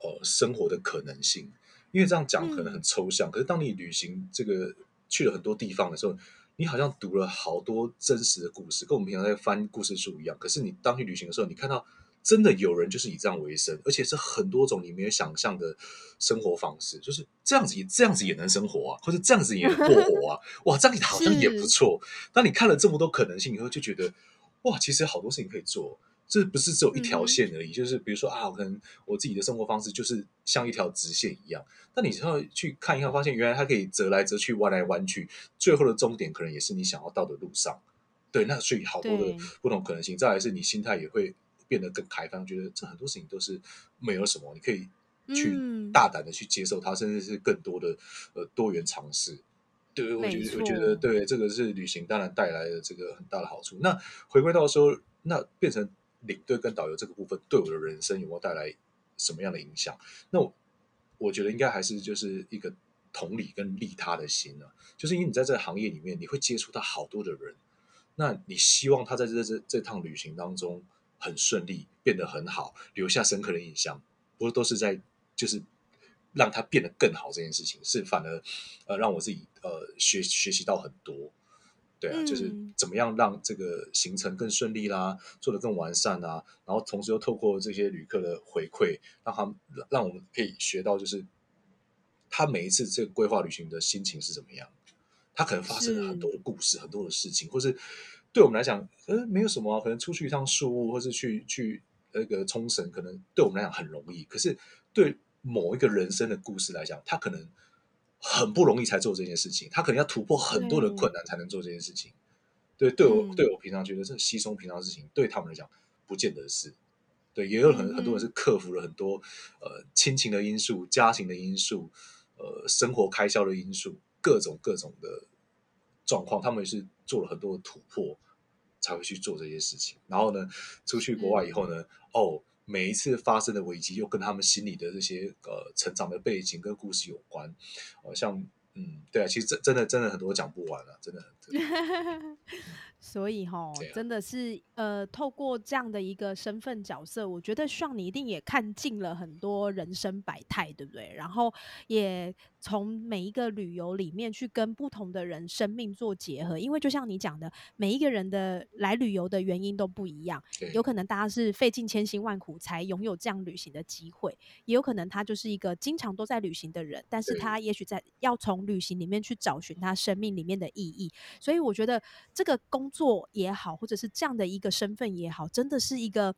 呃生活的可能性。因为这样讲可能很抽象，可是当你旅行这个去了很多地方的时候。你好像读了好多真实的故事，跟我们平常在翻故事书一样。可是你当去旅行的时候，你看到真的有人就是以这样为生，而且是很多种你没有想象的生活方式，就是这样子，也这样子也能生活啊，或者这样子也能过活啊。哇，这样好像也不错。当你看了这么多可能性以后，就觉得哇，其实好多事情可以做。这不是只有一条线而已，就是比如说啊，可能我自己的生活方式就是像一条直线一样。但你要去看一看，发现原来它可以折来折去、弯来弯去，最后的终点可能也是你想要到的路上。对，那所以好多的不同可能性。再来是你心态也会变得更开放，觉得这很多事情都是没有什么，你可以去大胆的去接受它，甚至是更多的呃多元尝试。对，我觉得我觉得对这个是旅行当然带来的这个很大的好处。那回归到说，那变成。领队跟导游这个部分对我的人生有没有带来什么样的影响？那我我觉得应该还是就是一个同理跟利他的心啊。就是因为你在这个行业里面，你会接触到好多的人，那你希望他在这这这趟旅行当中很顺利，变得很好，留下深刻的印象，不是都是在就是让他变得更好这件事情，是反而呃让我自己呃学学习到很多。对啊，就是怎么样让这个行程更顺利啦，做得更完善啊，然后同时又透过这些旅客的回馈，让他们让我们可以学到，就是他每一次这个规划旅行的心情是怎么样，他可能发生了很多的故事，很多的事情，或是对我们来讲，呃，没有什么，可能出去一趟树屋，或是去去那个冲绳，可能对我们来讲很容易，可是对某一个人生的故事来讲，他可能。很不容易才做这件事情，他可能要突破很多的困难才能做这件事情。对，对我对我平常觉得这稀松平常的事情，对他们来讲不见得是。对，也有很很多人是克服了很多呃亲情的因素、家庭的因素、呃生活开销的因素，各种各种的状况，他们也是做了很多的突破才会去做这些事情。然后呢，出去国外以后呢，哦。每一次发生的危机，又跟他们心里的这些呃成长的背景跟故事有关，哦，像嗯，对啊，其实真真的真的很多讲不完了，真的。所以哈，真的是呃，透过这样的一个身份角色，我觉得像你一定也看尽了很多人生百态，对不对？然后也从每一个旅游里面去跟不同的人生命做结合，因为就像你讲的，每一个人的来旅游的原因都不一样，有可能大家是费尽千辛万苦才拥有这样旅行的机会，也有可能他就是一个经常都在旅行的人，但是他也许在要从旅行里面去找寻他生命里面的意义，所以我觉得这个工。作也好，或者是这样的一个身份也好，真的是一个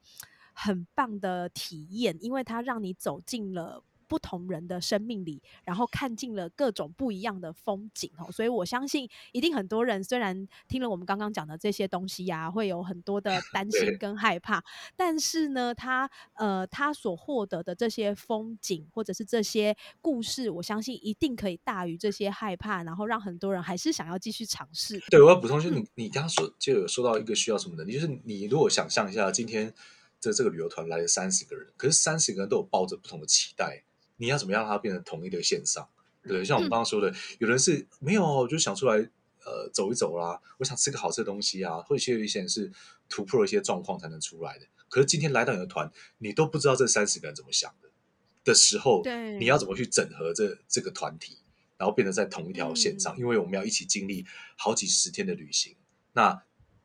很棒的体验，因为它让你走进了。不同人的生命里，然后看尽了各种不一样的风景哦，所以我相信一定很多人虽然听了我们刚刚讲的这些东西呀，会有很多的担心跟害怕，但是呢，他呃他所获得的这些风景或者是这些故事，我相信一定可以大于这些害怕，然后让很多人还是想要继续尝试。对，我要补充就是你你刚刚说就有说到一个需要什么能力，就是你如果想象一下今天这这个旅游团来了三十个人，可是三十个人都有抱着不同的期待。你要怎么样让它变成统一的线上？对，像我们刚刚说的，有人是没有，就想出来呃走一走啦，我想吃个好吃的东西啊，或者有一些人是突破了一些状况才能出来的。可是今天来到你的团，你都不知道这三十个人怎么想的的时候，你要怎么去整合这这个团体，然后变得在同一条线上？因为我们要一起经历好几十天的旅行，那。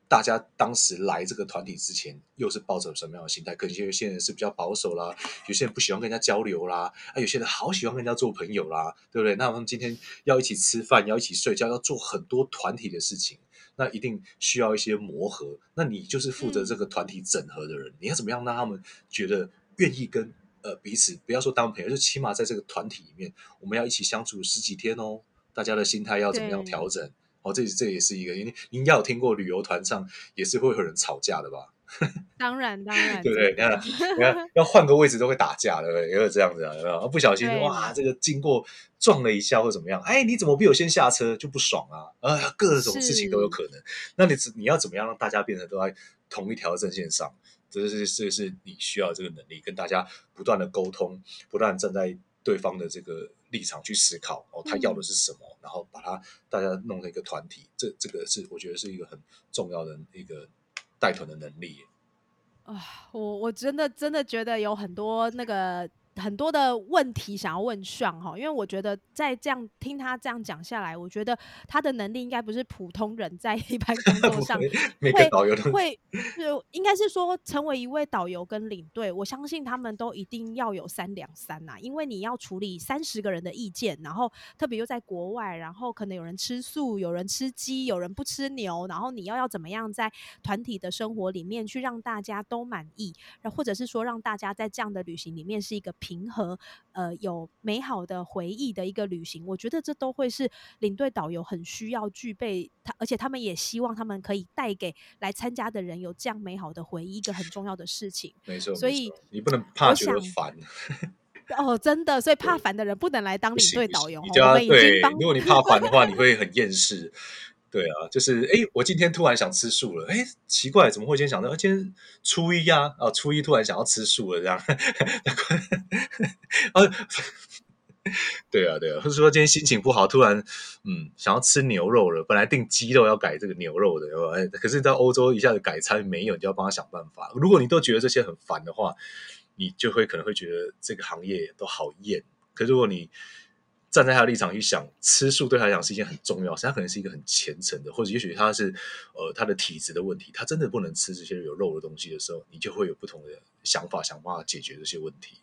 大家当时来这个团体之前，又是抱着什么样的心态？可能有些人是比较保守啦，有些人不喜欢跟人家交流啦，啊，有些人好喜欢跟人家做朋友啦，对不对？那我们今天要一起吃饭，要一起睡觉，要做很多团体的事情，那一定需要一些磨合。那你就是负责这个团体整合的人，你要怎么样让他们觉得愿意跟呃彼此，不要说当朋友，就起码在这个团体里面，我们要一起相处十几天哦，大家的心态要怎么样调整？哦，这这也是一个，因为您要有听过旅游团上也是会有人吵架的吧？当然，当然，对不对？你看，你看，要换个位置都会打架，对不对？也有这样子啊，有没有？不小心哇，这个经过撞了一下或怎么样？哎，你怎么比我先下车就不爽啊？啊，各种事情都有可能。那你你要怎么样让大家变成都在同一条阵线上？这是这是你需要这个能力，跟大家不断的沟通，不断站在对方的这个。立场去思考哦，他要的是什么，然后把他大家弄成一个团体，这这个是我觉得是一个很重要的一个带团的能力啊。我我真的真的觉得有很多那个。很多的问题想要问上哈，因为我觉得在这样听他这样讲下来，我觉得他的能力应该不是普通人在一般工作上 会会是应该是说成为一位导游跟领队，我相信他们都一定要有三两三呐，因为你要处理三十个人的意见，然后特别又在国外，然后可能有人吃素，有人吃鸡，有人不吃牛，然后你要要怎么样在团体的生活里面去让大家都满意，或者是说让大家在这样的旅行里面是一个。平和，呃，有美好的回忆的一个旅行，我觉得这都会是领队导游很需要具备他，而且他们也希望他们可以带给来参加的人有这样美好的回忆，一个很重要的事情。没错，所以你不能怕觉得烦。哦，真的，所以怕烦的人不能来当领队导游。你就对，如果你怕烦的话，你会很厌世。对啊，就是哎，我今天突然想吃素了，哎，奇怪，怎么会今天想到？今天初一呀，啊，初一突然想要吃素了，这样。啊，对啊，对啊，或者说今天心情不好，突然嗯想要吃牛肉了，本来订鸡肉要改这个牛肉的，哎，可是在欧洲一下子改餐没有，你就要帮他想办法。如果你都觉得这些很烦的话，你就会可能会觉得这个行业都好厌。可如果你站在他的立场去想，吃素对他来讲是一件很重要，他可能是一个很虔诚的，或者也许他是呃他的体质的问题，他真的不能吃这些有肉的东西的时候，你就会有不同的想法，想办法解决这些问题。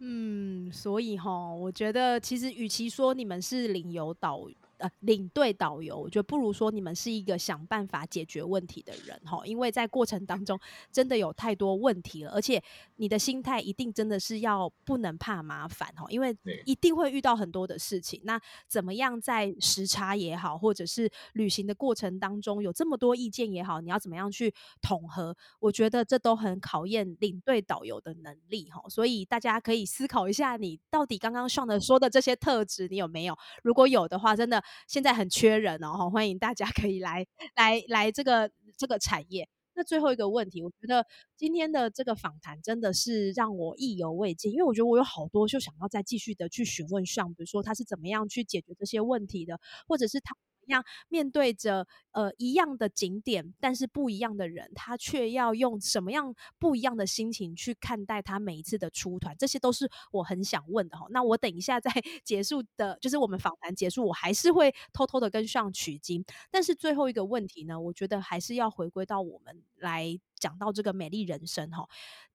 嗯，所以哈，我觉得其实与其说你们是领游导。呃，领队导游，我觉得不如说你们是一个想办法解决问题的人哈，因为在过程当中真的有太多问题了，而且你的心态一定真的是要不能怕麻烦哈，因为一定会遇到很多的事情。那怎么样在时差也好，或者是旅行的过程当中有这么多意见也好，你要怎么样去统合？我觉得这都很考验领队导游的能力哈。所以大家可以思考一下，你到底刚刚上的说的这些特质，你有没有？如果有的话，真的。现在很缺人哦，欢迎大家可以来来来这个这个产业。那最后一个问题，我觉得今天的这个访谈真的是让我意犹未尽，因为我觉得我有好多就想要再继续的去询问上，比如说他是怎么样去解决这些问题的，或者是他样面对着呃一样的景点，但是不一样的人，他却要用什么样不一样的心情去看待他每一次的出团？这些都是我很想问的哈。那我等一下在 结束的，就是我们访谈结束，我还是会偷偷的跟上取经。但是最后一个问题呢，我觉得还是要回归到我们来讲到这个美丽人生哈。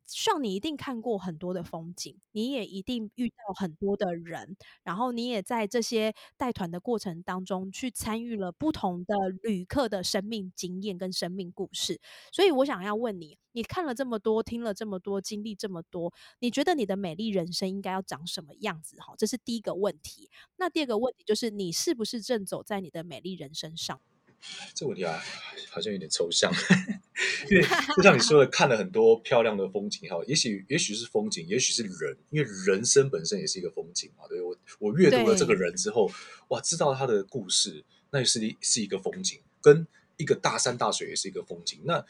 像你一定看过很多的风景，你也一定遇到很多的人，然后你也在这些带团的过程当中去参与了不同的旅客的生命经验跟生命故事。所以我想要问你，你看了这么多，听了这么多，经历这么多，你觉得你的美丽人生应该要长什么样子？哈，这是第一个问题。那第二个问题就是，你是不是正走在你的美丽人生上？这问题啊，好像有点抽象，因为就像你说的，看了很多漂亮的风景哈，也许也许是风景，也许是人，因为人生本身也是一个风景嘛。对我，我阅读了这个人之后，哇，知道他的故事，那是一是一个风景，跟一个大山大水也是一个风景。那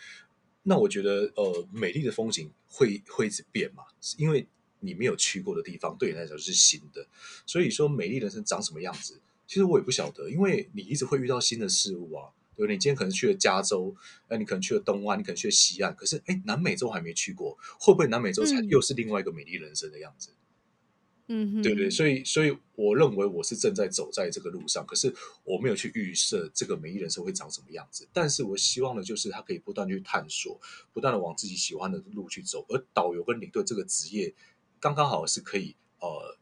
那我觉得，呃，美丽的风景会会一直变嘛，因为你没有去过的地方，对你来讲是新的。所以说，美丽人生长什么样子？其实我也不晓得，因为你一直会遇到新的事物啊。对，你今天可能去了加州，哎，你可能去了东岸，你可能去了西岸，可是哎，南美洲还没去过，会不会南美洲才又是另外一个美丽人生的样子？嗯，对对，所以所以我认为我是正在走在这个路上，可是我没有去预设这个美丽人生会长什么样子。但是我希望的就是他可以不断去探索，不断的往自己喜欢的路去走。而导游跟领队这个职业，刚刚好是可以呃。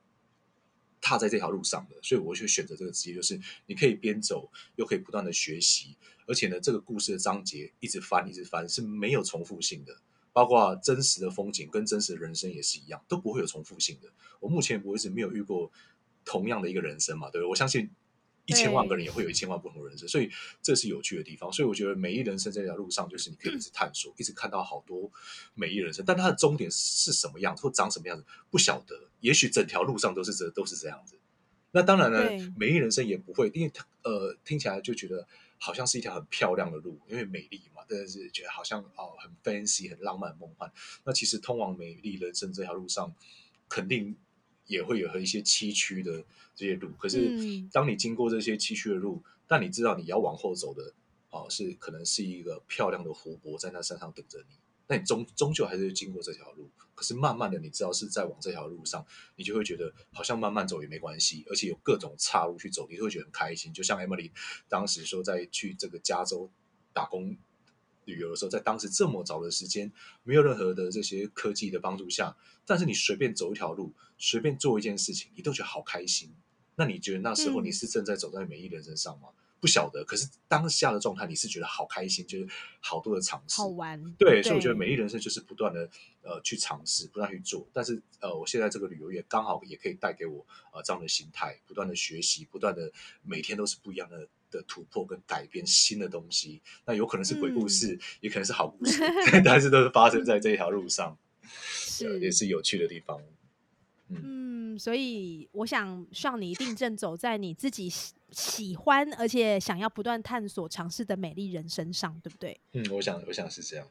踏在这条路上的，所以我就选择这个职业，就是你可以边走，又可以不断的学习，而且呢，这个故事的章节一直翻，一直翻是没有重复性的，包括真实的风景跟真实的人生也是一样，都不会有重复性的。我目前我一直没有遇过同样的一个人生嘛，对不对？我相信。一千万个人也会有一千万不同的人生，所以这是有趣的地方。所以我觉得美丽人生这条路上，就是你可以一直探索，一直看到好多美丽人生。但它的终点是什么样子，或长什么样子，不晓得。也许整条路上都是这都是这样子。那当然呢，美丽人生也不会，因为呃听起来就觉得好像是一条很漂亮的路，因为美丽嘛，但是觉得好像哦很 fancy、很浪漫、梦幻。那其实通往美丽人生这条路上，肯定。也会有和一些崎岖的这些路，可是当你经过这些崎岖的路，但你知道你要往后走的，哦，是可能是一个漂亮的湖泊在那山上等着你，那你终终究还是经过这条路。可是慢慢的，你知道是在往这条路上，你就会觉得好像慢慢走也没关系，而且有各种岔路去走，你会觉得很开心。就像 Emily 当时说，在去这个加州打工。旅游的时候，在当时这么早的时间，没有任何的这些科技的帮助下，但是你随便走一条路，随便做一件事情，你都觉得好开心。那你觉得那时候你是正在走在美丽人生上吗？不晓得。可是当下的状态，你是觉得好开心，就是好多的尝试，好玩。对，所以我觉得美丽人生就是不断的呃去尝试，不断去做。但是呃，我现在这个旅游业刚好也可以带给我呃这样的心态，不断的学习，不断的每天都是不一样的。的突破跟改变新的东西，那有可能是鬼故事，也可能是好故事，但是都是发生在这一条路上，是也是有趣的地方。嗯，所以我想，像你一定正走在你自己喜喜欢而且想要不断探索尝试的美丽人生上，对不对？嗯，我想，我想是这样。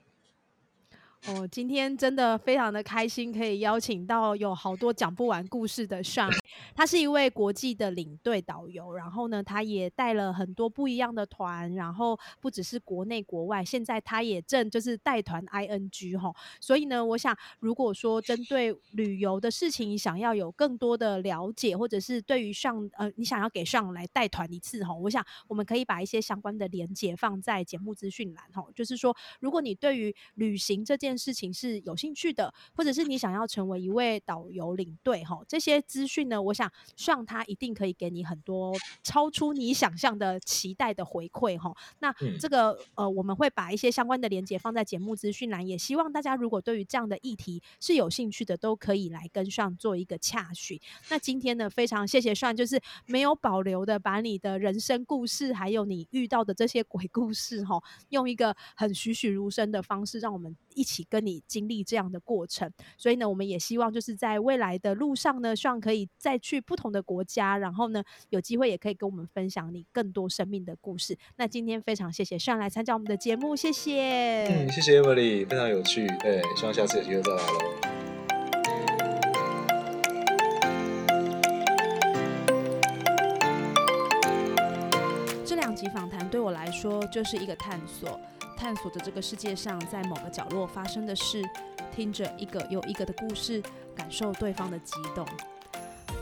哦，今天真的非常的开心，可以邀请到有好多讲不完故事的上，他是一位国际的领队导游，然后呢，他也带了很多不一样的团，然后不只是国内国外，现在他也正就是带团 ing 哈，所以呢，我想如果说针对旅游的事情，想要有更多的了解，或者是对于上呃，你想要给上来带团一次哈，我想我们可以把一些相关的连接放在节目资讯栏哈，就是说如果你对于旅行这件事情是有兴趣的，或者是你想要成为一位导游领队哈，这些资讯呢，我想上他一定可以给你很多超出你想象的期待的回馈哈。那这个呃，我们会把一些相关的连接放在节目资讯栏，也希望大家如果对于这样的议题是有兴趣的，都可以来跟上做一个洽询。那今天呢，非常谢谢上，就是没有保留的把你的人生故事，还有你遇到的这些鬼故事哈，用一个很栩栩如生的方式，让我们一起。跟你经历这样的过程，所以呢，我们也希望就是在未来的路上呢，希望可以再去不同的国家，然后呢，有机会也可以跟我们分享你更多生命的故事。那今天非常谢谢上来参加我们的节目，谢谢。嗯，谢谢 Emily，非常有趣。对，希望下次有机会再来喽。来说就是一个探索，探索着这个世界上在某个角落发生的事，听着一个又一个的故事，感受对方的激动。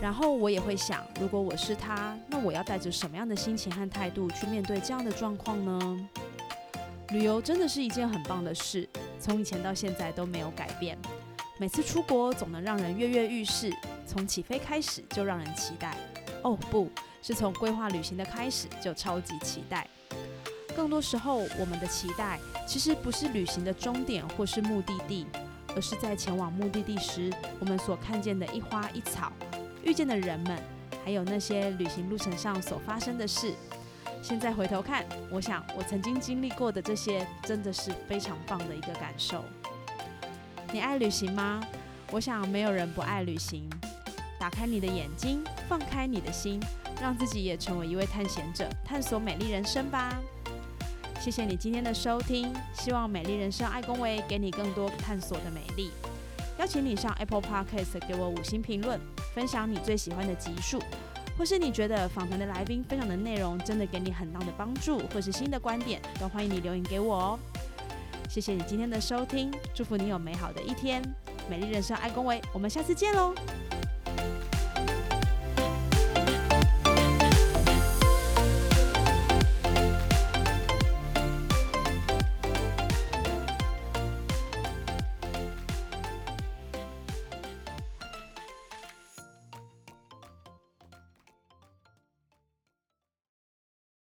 然后我也会想，如果我是他，那我要带着什么样的心情和态度去面对这样的状况呢？旅游真的是一件很棒的事，从以前到现在都没有改变。每次出国总能让人跃跃欲试，从起飞开始就让人期待。哦，不是从规划旅行的开始就超级期待。更多时候，我们的期待其实不是旅行的终点或是目的地，而是在前往目的地时，我们所看见的一花一草，遇见的人们，还有那些旅行路程上所发生的事。现在回头看，我想我曾经经历过的这些，真的是非常棒的一个感受。你爱旅行吗？我想没有人不爱旅行。打开你的眼睛，放开你的心，让自己也成为一位探险者，探索美丽人生吧。谢谢你今天的收听，希望美丽人生爱公维给你更多探索的美丽。邀请你上 Apple Podcast 给我五星评论，分享你最喜欢的集数，或是你觉得访谈的来宾分享的内容真的给你很大的帮助，或是新的观点，都欢迎你留言给我哦。谢谢你今天的收听，祝福你有美好的一天。美丽人生爱恭维，我们下次见喽。